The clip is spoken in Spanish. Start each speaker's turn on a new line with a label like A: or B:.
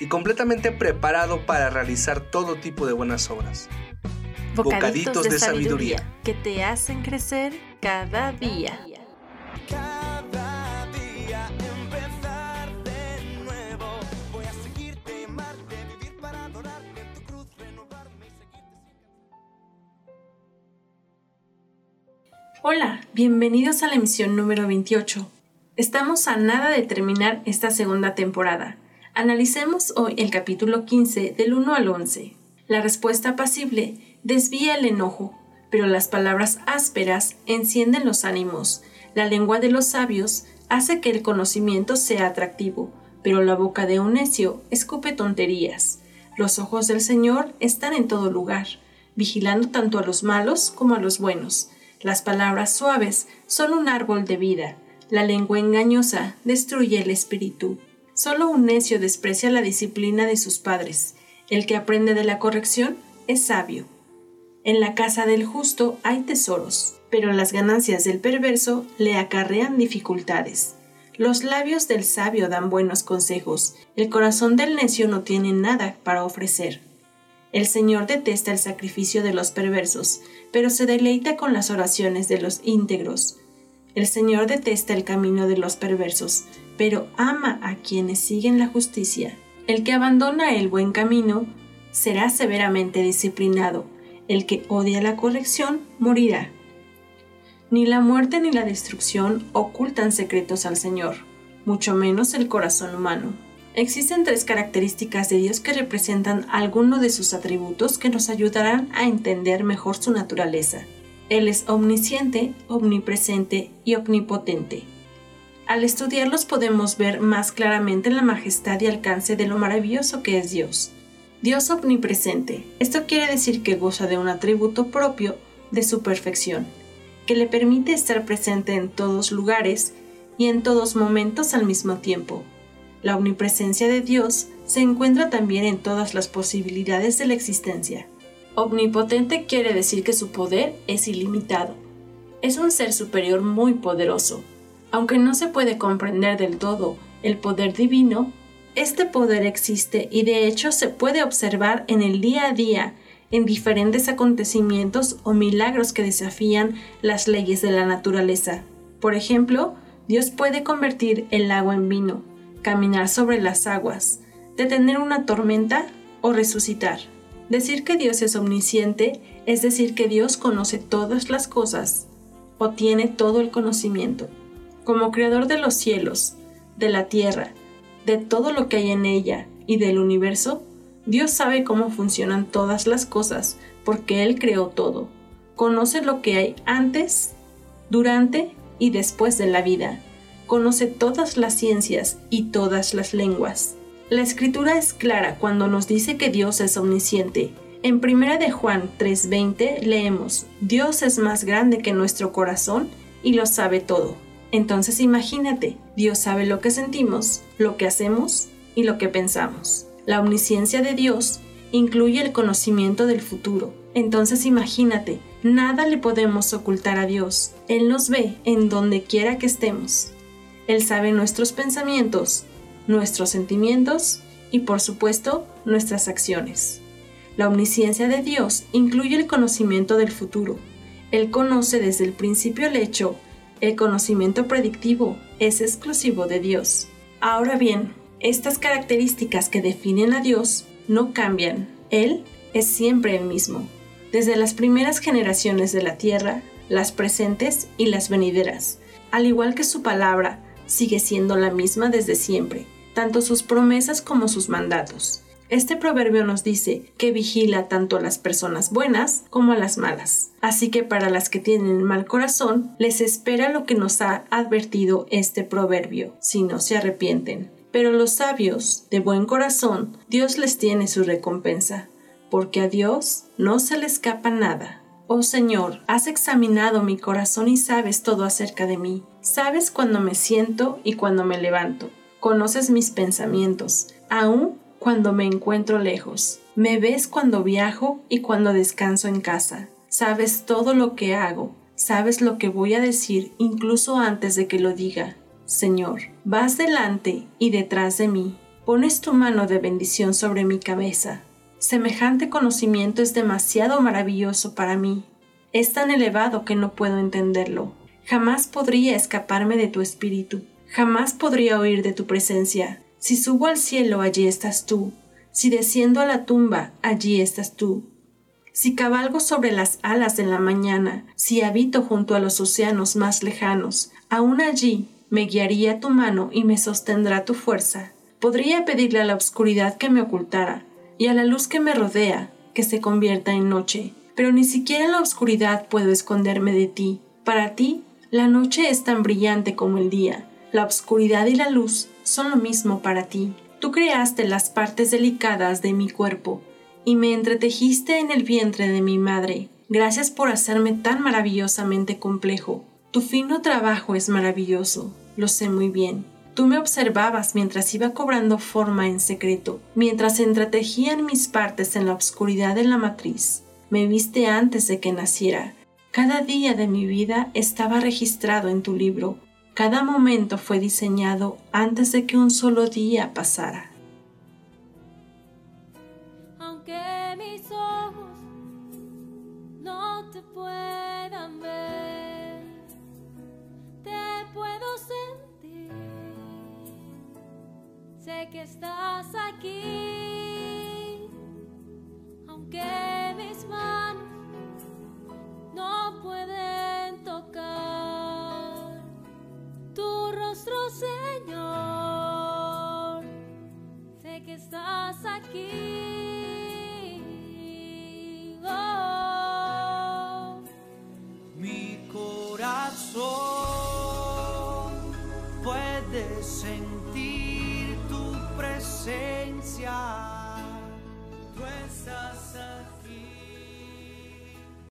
A: y completamente preparado para realizar todo tipo de buenas obras.
B: Bocaditos, de, sabiduría que te hacen crecer cada día.
C: Cada día empezar de nuevo. Voy a seguirte, amarte, vivir para adorarte, tu cruz renovarme y seguirte.
D: Hola, bienvenidos a la emisión número 28. Estamos a nada de terminar esta segunda temporada. Analicemos hoy el capítulo 15 del 1 al 11. La respuesta apacible desvía el enojo, pero las palabras ásperas encienden los ánimos. La lengua de los sabios hace que el conocimiento sea atractivo, pero la boca de un necio escupe tonterías. Los ojos del Señor están en todo lugar, vigilando tanto a los malos como a los buenos. Las palabras suaves son un árbol de vida. La lengua engañosa destruye el espíritu. Solo un necio desprecia la disciplina de sus padres. El que aprende de la corrección es sabio. En la casa del justo hay tesoros, pero las ganancias del perverso le acarrean dificultades. Los labios del sabio dan buenos consejos, el corazón del necio no tiene nada para ofrecer. El Señor detesta el sacrificio de los perversos, pero se deleita con las oraciones de los íntegros. El Señor detesta el camino de los perversos, pero ama a quienes siguen la justicia. El que abandona el buen camino será severamente disciplinado, el que odia la corrección morirá. Ni la muerte ni la destrucción ocultan secretos al Señor, mucho menos el corazón humano. Existen tres características de Dios que representan alguno de sus atributos que nos ayudarán a entender mejor su naturaleza. Él es omnisciente, omnipresente y omnipotente. Al estudiarlos podemos ver más claramente la majestad y alcance de lo maravilloso que es Dios. Dios omnipresente. Esto quiere decir que goza de un atributo propio de su perfección, que le permite estar presente en todos lugares y en todos momentos al mismo tiempo. La omnipresencia de Dios se encuentra también en todas las posibilidades de la existencia. Omnipotente quiere decir que su poder es ilimitado. Es un ser superior muy poderoso. Aunque no se puede comprender del todo el poder divino, este poder existe y de hecho se puede observar en el día a día en diferentes acontecimientos o milagros que desafían las leyes de la naturaleza. Por ejemplo, Dios puede convertir el agua en vino, caminar sobre las aguas, detener una tormenta o resucitar. Decir que Dios es omnisciente es decir que Dios conoce todas las cosas o tiene todo el conocimiento. Como creador de los cielos, de la tierra, de todo lo que hay en ella y del universo, Dios sabe cómo funcionan todas las cosas porque Él creó todo. Conoce lo que hay antes, durante y después de la vida. Conoce todas las ciencias y todas las lenguas. La escritura es clara cuando nos dice que Dios es omnisciente. En 1 de Juan 3:20 leemos, Dios es más grande que nuestro corazón y lo sabe todo. Entonces imagínate, Dios sabe lo que sentimos, lo que hacemos y lo que pensamos. La omnisciencia de Dios incluye el conocimiento del futuro. Entonces imagínate, nada le podemos ocultar a Dios. Él nos ve en donde quiera que estemos. Él sabe nuestros pensamientos, nuestros sentimientos y por supuesto nuestras acciones. La omnisciencia de Dios incluye el conocimiento del futuro. Él conoce desde el principio el hecho el conocimiento predictivo es exclusivo de Dios. Ahora bien, estas características que definen a Dios no cambian. Él es siempre el mismo, desde las primeras generaciones de la tierra, las presentes y las venideras. Al igual que su palabra, sigue siendo la misma desde siempre, tanto sus promesas como sus mandatos. Este proverbio nos dice que vigila tanto a las personas buenas como a las malas. Así que para las que tienen mal corazón, les espera lo que nos ha advertido este proverbio, si no se arrepienten. Pero los sabios, de buen corazón, Dios les tiene su recompensa. porque a Dios no se le escapa nada. Oh Señor, has examinado mi corazón y sabes todo acerca de mí. Sabes cuando me siento y cuando me levanto. Conoces mis pensamientos, aun cuando me encuentro lejos. Me ves cuando viajo y cuando descanso en casa. Sabes todo lo que hago. Sabes lo que voy a decir incluso antes de que lo diga. Señor, vas delante y detrás de mí. Pones tu mano de bendición sobre mi cabeza. Semejante conocimiento es demasiado maravilloso para mí. Es tan elevado que no puedo entenderlo. Jamás podría escaparme de tu espíritu. Jamás podría oír de tu presencia. Si subo al cielo, allí estás tú. Si desciendo a la tumba, allí estás tú. Si cabalgo sobre las alas de la mañana, si habito junto a los océanos más lejanos, aún allí me guiaría tu mano y me sostendrá tu fuerza. Podría pedirle a la oscuridad que me ocultara, y a la luz que me rodea, que se convierta en noche. Pero ni siquiera en la oscuridad puedo esconderme de ti. Para ti, la noche es tan brillante como el día. La oscuridad y la luz son lo mismo para ti. Tú creaste las partes delicadas de mi cuerpo y me entretejiste en el vientre de mi madre. Gracias por hacerme tan maravillosamente complejo. Tu fino trabajo es maravilloso, lo sé muy bien. Tú me observabas mientras iba cobrando forma en secreto, mientras entretejían mis partes en la oscuridad de la matriz. Me viste antes de que naciera. Cada día de mi vida estaba registrado en tu libro. Cada momento fue diseñado antes de que un solo día pasara.
E: aunque mis ojos no te puedan ver, te puedo sentir. Sé que estás aquí,
C: corazón puede sentir tu presencia.